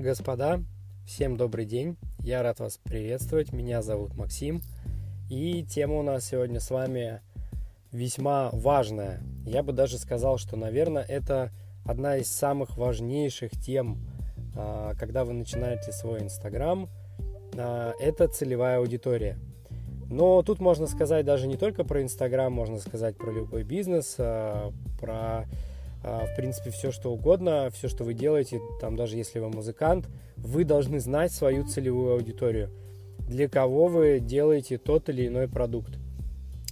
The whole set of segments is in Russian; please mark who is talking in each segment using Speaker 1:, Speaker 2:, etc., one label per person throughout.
Speaker 1: господа, всем добрый день. Я рад вас приветствовать. Меня зовут Максим. И тема у нас сегодня с вами весьма важная. Я бы даже сказал, что, наверное, это одна из самых важнейших тем, а, когда вы начинаете свой Инстаграм. А, это целевая аудитория. Но тут можно сказать даже не только про Инстаграм, можно сказать про любой бизнес, а, про в принципе, все что угодно, все, что вы делаете, там даже если вы музыкант, вы должны знать свою целевую аудиторию, для кого вы делаете тот или иной продукт.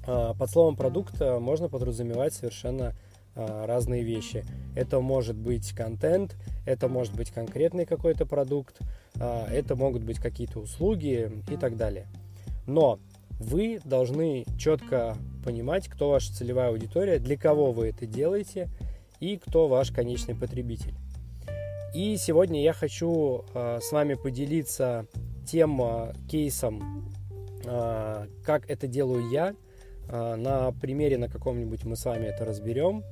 Speaker 1: А, под словом продукт а, можно подразумевать совершенно разные вещи. Это может быть контент, это может быть конкретный какой-то продукт, это могут быть какие-то услуги и так далее. Но вы должны четко понимать, кто ваша целевая аудитория, для кого вы это делаете – и кто ваш конечный потребитель. И сегодня я хочу э, с вами поделиться тем э, кейсом, э, как это делаю я. На примере на каком-нибудь мы с вами это разберем.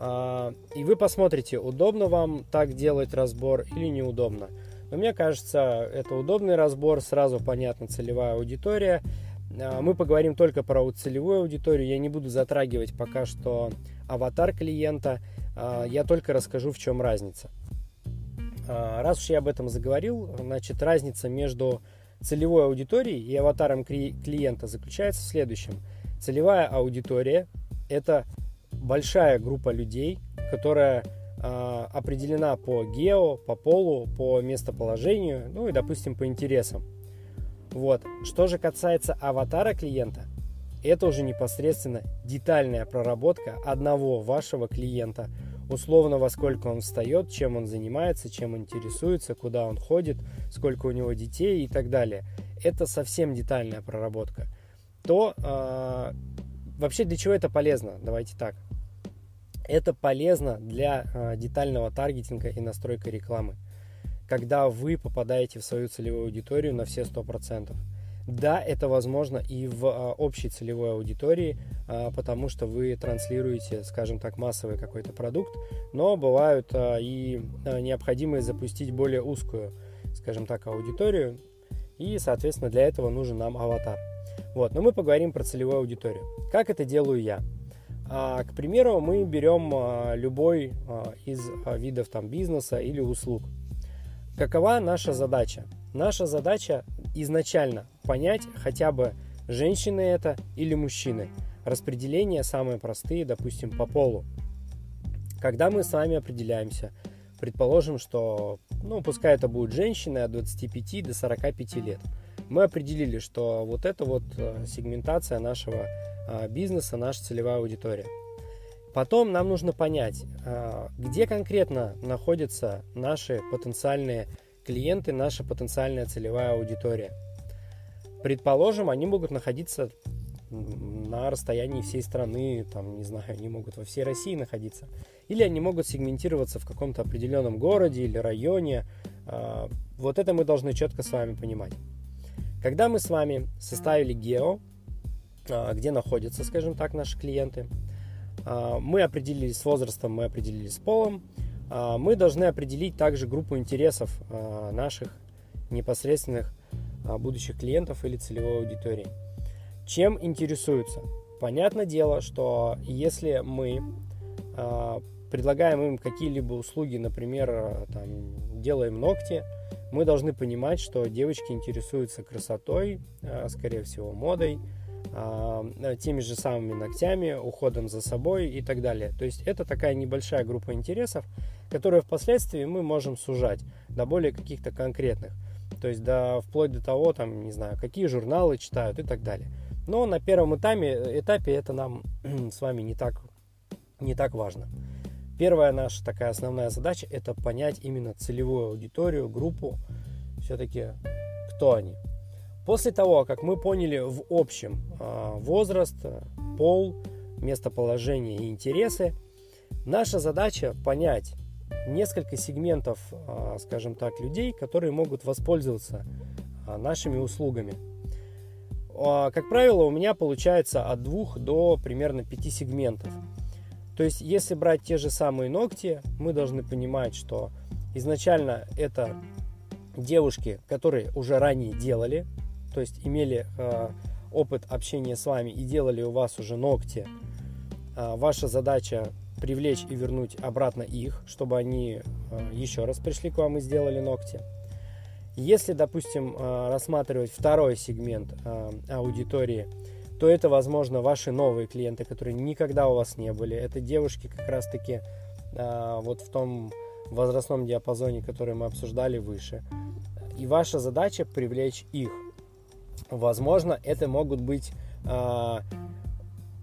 Speaker 1: И вы посмотрите, удобно вам так делать разбор или неудобно. Но мне кажется, это удобный разбор, сразу понятна целевая аудитория. Мы поговорим только про целевую аудиторию. Я не буду затрагивать пока что аватар клиента. А, я только расскажу, в чем разница. А, раз уж я об этом заговорил, значит, разница между целевой аудиторией и аватаром клиента заключается в следующем. Целевая аудитория – это большая группа людей, которая определена по гео, по полу, по местоположению, ну и, допустим, по интересам. Вот. Что же касается аватара клиента, это уже непосредственно детальная проработка одного вашего клиента. Условно, во сколько он встает, чем он занимается, чем интересуется, куда он ходит, сколько у него детей и так далее. Это совсем детальная проработка. То э, вообще для чего это полезно? Давайте так. Это полезно для э, детального таргетинга и настройка рекламы. Когда вы попадаете в свою целевую аудиторию на все 100%. Да, это возможно и в а, общей целевой аудитории, а, потому что вы транслируете, скажем так, массовый какой-то продукт, но бывают а, и необходимые запустить более узкую, скажем так, аудиторию, и, соответственно, для этого нужен нам аватар. Вот, но мы поговорим про целевую аудиторию. Как это делаю я? К примеру, мы берем любой из видов там, бизнеса или услуг. Какова наша задача? Наша задача изначально понять хотя бы женщины это или мужчины. Распределения самые простые, допустим, по полу. Когда мы с вами определяемся, предположим, что, ну, пускай это будут женщины от 25 до 45 лет, мы определили, что вот это вот э, сегментация нашего а, бизнеса, наша целевая аудитория. Потом нам нужно понять, а, где конкретно находятся наши потенциальные клиенты, наша потенциальная целевая аудитория. Предположим, они могут находиться на расстоянии всей страны, там, не знаю, они могут во всей России находиться. Или они могут сегментироваться в каком-то определенном городе или районе. А, вот это мы должны четко с вами понимать. Когда мы с вами составили гео, а, где находятся, скажем так, наши клиенты, мы определились с возрастом, мы определились с полом, мы должны определить также группу интересов наших непосредственных будущих клиентов или целевой аудитории. Чем интересуются? Понятное дело, что если мы предлагаем им какие-либо услуги, например, там, делаем ногти, мы должны понимать, что девочки интересуются красотой, скорее всего, модой, а, теми же самыми ногтями, уходом за собой и так далее. То есть это такая небольшая группа интересов, которые впоследствии мы можем сужать до более каких-то конкретных. То есть до, вплоть до того, там, не знаю, какие журналы читают и так далее. Но на первом этапе, этапе это нам с вами не так, не так важно. Первая наша такая основная задача – это понять именно целевую аудиторию, группу, все-таки кто они. После того, как мы поняли в общем а, возраст, пол, местоположение и интересы, наша задача понять несколько сегментов, а, скажем так, людей, которые могут воспользоваться а, нашими услугами. Как правило, у меня получается от двух до примерно пяти сегментов. То есть, если брать те же самые ногти, мы должны понимать, что изначально это девушки, которые уже ранее делали, то есть имели э, опыт общения с вами и делали у вас уже ногти, э, ваша задача привлечь и вернуть обратно их, чтобы они э, еще раз пришли к вам и сделали ногти. Если, допустим, э, рассматривать второй сегмент э, аудитории, то это, возможно, ваши новые клиенты, которые никогда у вас не были. Это девушки как раз-таки э, вот в том возрастном диапазоне, который мы обсуждали выше. И ваша задача привлечь их. Возможно, это могут быть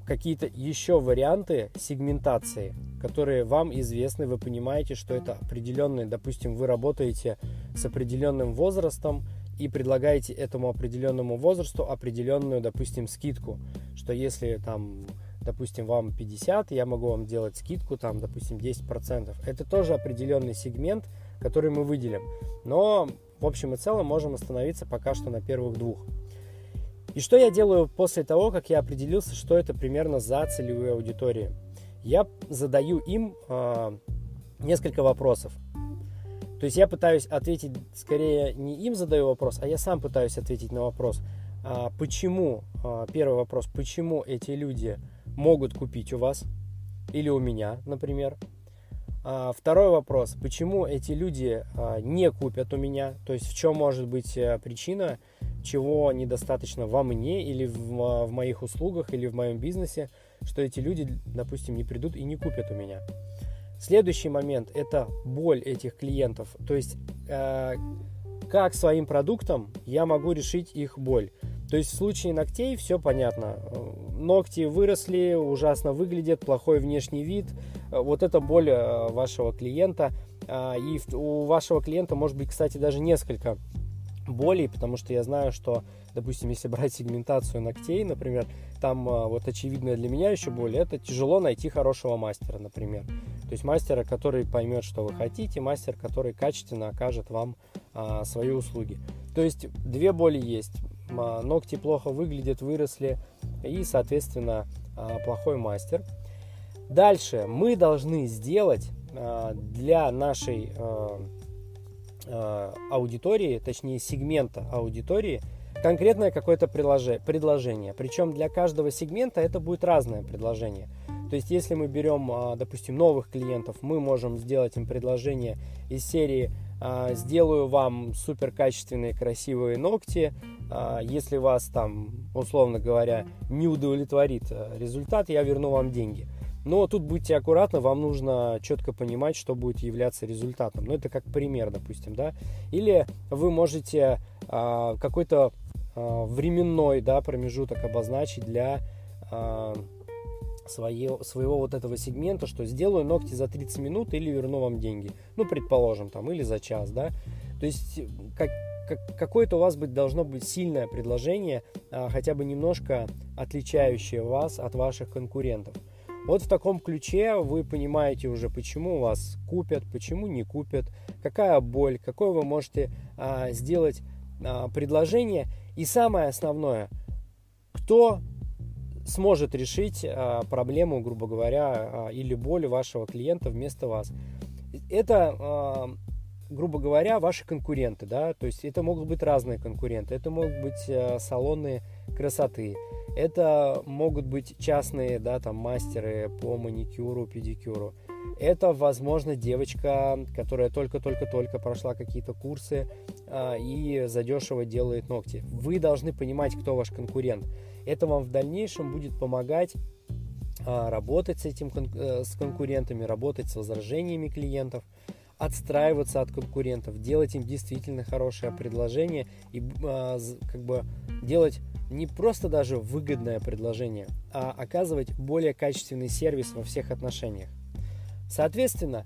Speaker 1: какие-то еще варианты сегментации, которые вам известны, вы понимаете, что это определенные, допустим, вы работаете с определенным возрастом и предлагаете этому определенному возрасту определенную, допустим, скидку, что если там допустим, вам 50, я могу вам делать скидку, там, допустим, 10%. Это тоже определенный сегмент, который мы выделим. Но, в общем и целом, можем остановиться пока что на первых двух. И что я делаю после того, как я определился, что это примерно за целевые аудитории? Я задаю им э, несколько вопросов. То есть я пытаюсь ответить, скорее не им задаю вопрос, а я сам пытаюсь ответить на вопрос, а, почему, а, первый вопрос, почему эти люди могут купить у вас или у меня, например. А, второй вопрос, почему эти люди а, не купят у меня, то есть в чем может быть а, причина, чего недостаточно во мне или в, а, в моих услугах или в моем бизнесе, что эти люди, допустим, не придут и не купят у меня. Следующий момент – это боль этих клиентов. То есть, э, как своим продуктом я могу решить их боль. То есть в случае ногтей все понятно. Ногти выросли, ужасно выглядят, плохой внешний вид. Вот это боль э, вашего клиента. А, и у вашего клиента может быть, кстати, даже несколько болей, потому что я знаю, что, допустим, если брать сегментацию ногтей, например, там а, вот очевидная для меня еще боль, это тяжело найти хорошего мастера, например. То есть мастера, который поймет, что вы хотите, мастер, который качественно окажет вам а, свои услуги. То есть две боли есть. А, ногти плохо выглядят, выросли и, соответственно, а, плохой мастер. Дальше мы должны сделать а, для нашей а, а, аудитории, точнее сегмента аудитории, конкретное какое-то предложение. Причем для каждого сегмента это будет разное предложение. То есть, если мы берем, допустим, новых клиентов, мы можем сделать им предложение из серии «Сделаю вам супер качественные красивые ногти, если вас там, условно говоря, не удовлетворит результат, я верну вам деньги». Но тут будьте аккуратны, вам нужно четко понимать, что будет являться результатом. Ну, это как пример, допустим, да. Или вы можете какой-то временной да, промежуток обозначить для свое, своего вот этого сегмента, что сделаю ногти за 30 минут или верну вам деньги. Ну, предположим, там, или за час, да. То есть, как, как, какое-то у вас быть, должно быть сильное предложение, а, хотя бы немножко отличающее вас от ваших конкурентов. Вот в таком ключе вы понимаете уже, почему вас купят, почему не купят, какая боль, какое вы можете а, сделать а, предложение. И самое основное, кто сможет решить а, проблему, грубо говоря, а, или боль вашего клиента вместо вас. Это, а, грубо говоря, ваши конкуренты, да, то есть это могут быть разные конкуренты, это могут быть салоны красоты, это могут быть частные, да, там мастеры по маникюру, педикюру. Это, возможно, девочка, которая только-только-только прошла какие-то курсы а, и задешево делает ногти. Вы должны понимать, кто ваш конкурент. Это вам в дальнейшем будет помогать а, работать с этим э, с конкурентами, работать с возражениями клиентов, отстраиваться от конкурентов, делать им действительно хорошее предложение и а, как бы делать не просто даже выгодное предложение, а оказывать более качественный сервис во всех отношениях. Соответственно,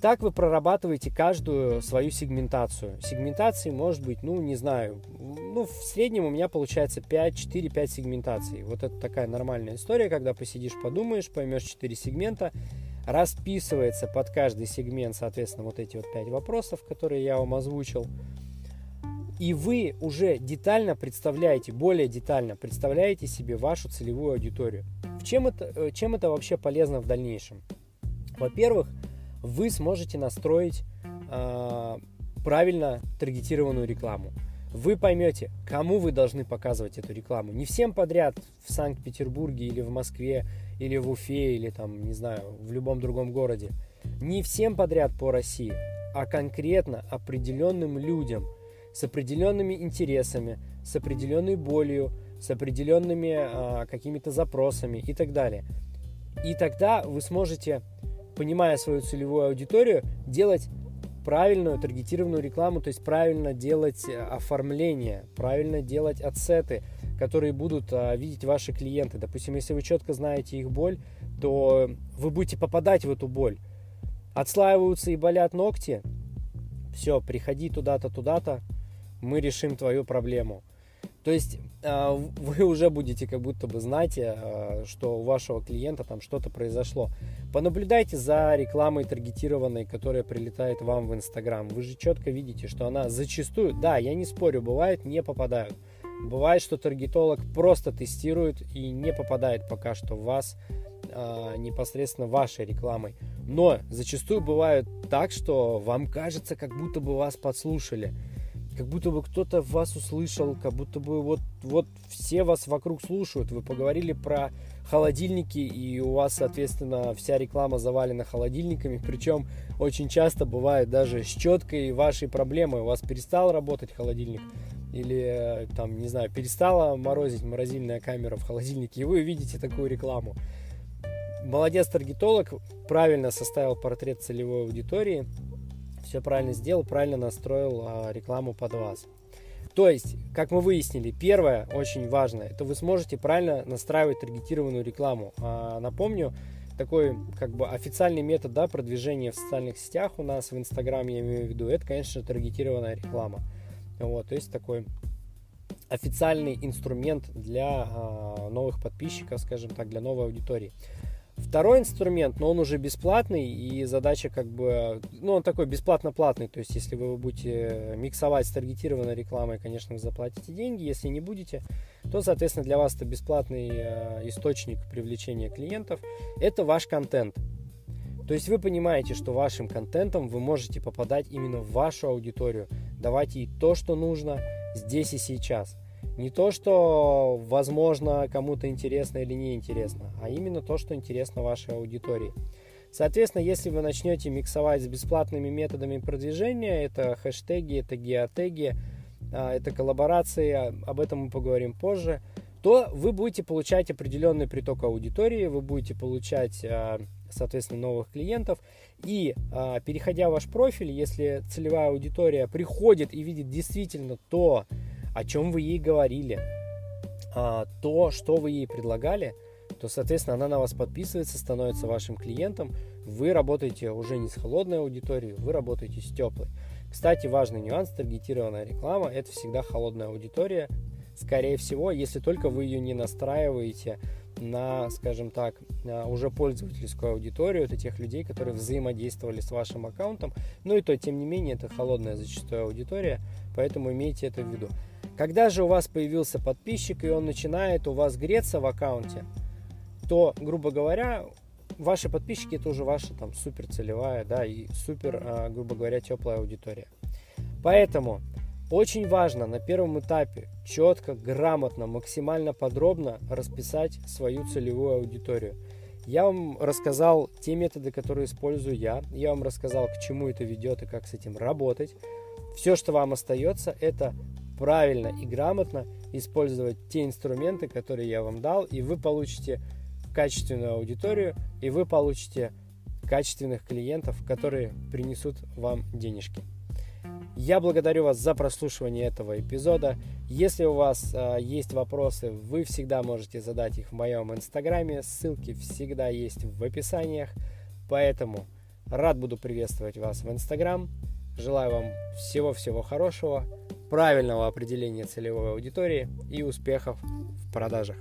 Speaker 1: так вы прорабатываете каждую свою сегментацию. Сегментации может быть, ну, не знаю, ну, в среднем у меня получается 5, 4-5 сегментаций. Вот это такая нормальная история, когда посидишь, подумаешь, поймешь 4 сегмента, расписывается под каждый сегмент, соответственно, вот эти вот 5 вопросов, которые я вам озвучил. И вы уже детально представляете, более детально представляете себе вашу целевую аудиторию. В чем это, э, чем это вообще полезно в дальнейшем? Во-первых, вы сможете настроить э, правильно таргетированную рекламу. Вы поймете, кому вы должны показывать эту рекламу. Не всем подряд в Санкт-Петербурге или в Москве, или в Уфе, или там, не знаю, в любом другом городе. Не всем подряд по России, а конкретно определенным людям с определенными интересами, с определенной болью, с определенными а, какими-то запросами и так далее. И тогда вы сможете, понимая свою целевую аудиторию, делать правильную таргетированную рекламу, то есть правильно делать э, оформление, правильно делать отсеты, которые будут а, видеть ваши клиенты. Допустим, если вы четко знаете их боль, то вы будете попадать в эту боль. Отслаиваются и болят ногти, все, приходи туда-то, туда-то, мы решим твою проблему. То есть а, вы уже будете как будто бы знать, а, что у вашего клиента там что-то произошло. Понаблюдайте за рекламой таргетированной, которая прилетает вам в Инстаграм. Вы же четко видите, что она зачастую, да, я не спорю, бывает, не попадают. Бывает, что таргетолог просто тестирует и не попадает пока что в вас а, непосредственно вашей рекламой. Но зачастую бывает так, что вам кажется, как будто бы вас подслушали как будто бы кто-то вас услышал, как будто бы вот, вот все вас вокруг слушают. Вы поговорили про холодильники, и у вас, соответственно, вся реклама завалена холодильниками. Причем очень часто бывает даже с четкой вашей проблемой. У вас перестал работать холодильник, или там, не знаю, перестала морозить морозильная камера в холодильнике, и вы видите такую рекламу. Молодец таргетолог, правильно составил портрет целевой аудитории, все правильно сделал, правильно настроил а, рекламу под вас. То есть, как мы выяснили, первое, очень важное, это вы сможете правильно настраивать таргетированную рекламу. А, напомню, такой как бы официальный метод да, продвижения в социальных сетях у нас в Инстаграм, я имею в виду, это, конечно, таргетированная реклама. Вот, то есть такой официальный инструмент для а, новых подписчиков, скажем так, для новой аудитории. Второй инструмент, но он уже бесплатный, и задача как бы, ну, он такой бесплатно-платный, то есть если вы будете миксовать с таргетированной рекламой, конечно, вы заплатите деньги, если не будете, то, соответственно, для вас это бесплатный э, источник привлечения клиентов, это ваш контент. То есть вы понимаете, что вашим контентом вы можете попадать именно в вашу аудиторию, давать ей то, что нужно здесь и сейчас – не то, что, возможно, кому-то интересно или не интересно, а именно то, что интересно вашей аудитории. Соответственно, если вы начнете миксовать с бесплатными методами продвижения, это хэштеги, это геотеги, а, это коллаборации, а, об этом мы поговорим позже, то вы будете получать определенный приток аудитории, вы будете получать, а, соответственно, новых клиентов. И переходя в ваш профиль, если целевая аудитория приходит и видит действительно то, о чем вы ей говорили, а, то, что вы ей предлагали, то, соответственно, она на вас подписывается, становится вашим клиентом. Вы работаете уже не с холодной аудиторией, вы работаете с теплой. Кстати, важный нюанс, таргетированная реклама – это всегда холодная аудитория. Скорее всего, если только вы ее не настраиваете на, скажем так, уже пользовательскую аудиторию, это тех людей, которые взаимодействовали с вашим аккаунтом. Ну и то, тем не менее, это холодная зачастую аудитория, поэтому имейте это в виду. Когда же у вас появился подписчик, и он начинает у вас греться в аккаунте, то, грубо говоря, ваши подписчики это уже ваша там супер целевая, да, и супер, а, грубо говоря, теплая аудитория. Поэтому очень важно на первом этапе четко, грамотно, максимально подробно расписать свою целевую аудиторию. Я вам рассказал те методы, которые использую я. Я вам рассказал, к чему это ведет и как с этим работать. Все, что вам остается, это правильно и грамотно использовать те инструменты, которые я вам дал, и вы получите качественную аудиторию, и вы получите качественных клиентов, которые принесут вам денежки. Я благодарю вас за прослушивание этого эпизода. Если у вас э, есть вопросы, вы всегда можете задать их в моем инстаграме. Ссылки всегда есть в описаниях. Поэтому рад буду приветствовать вас в инстаграм. Желаю вам всего-всего хорошего правильного определения целевой аудитории и успехов в продажах.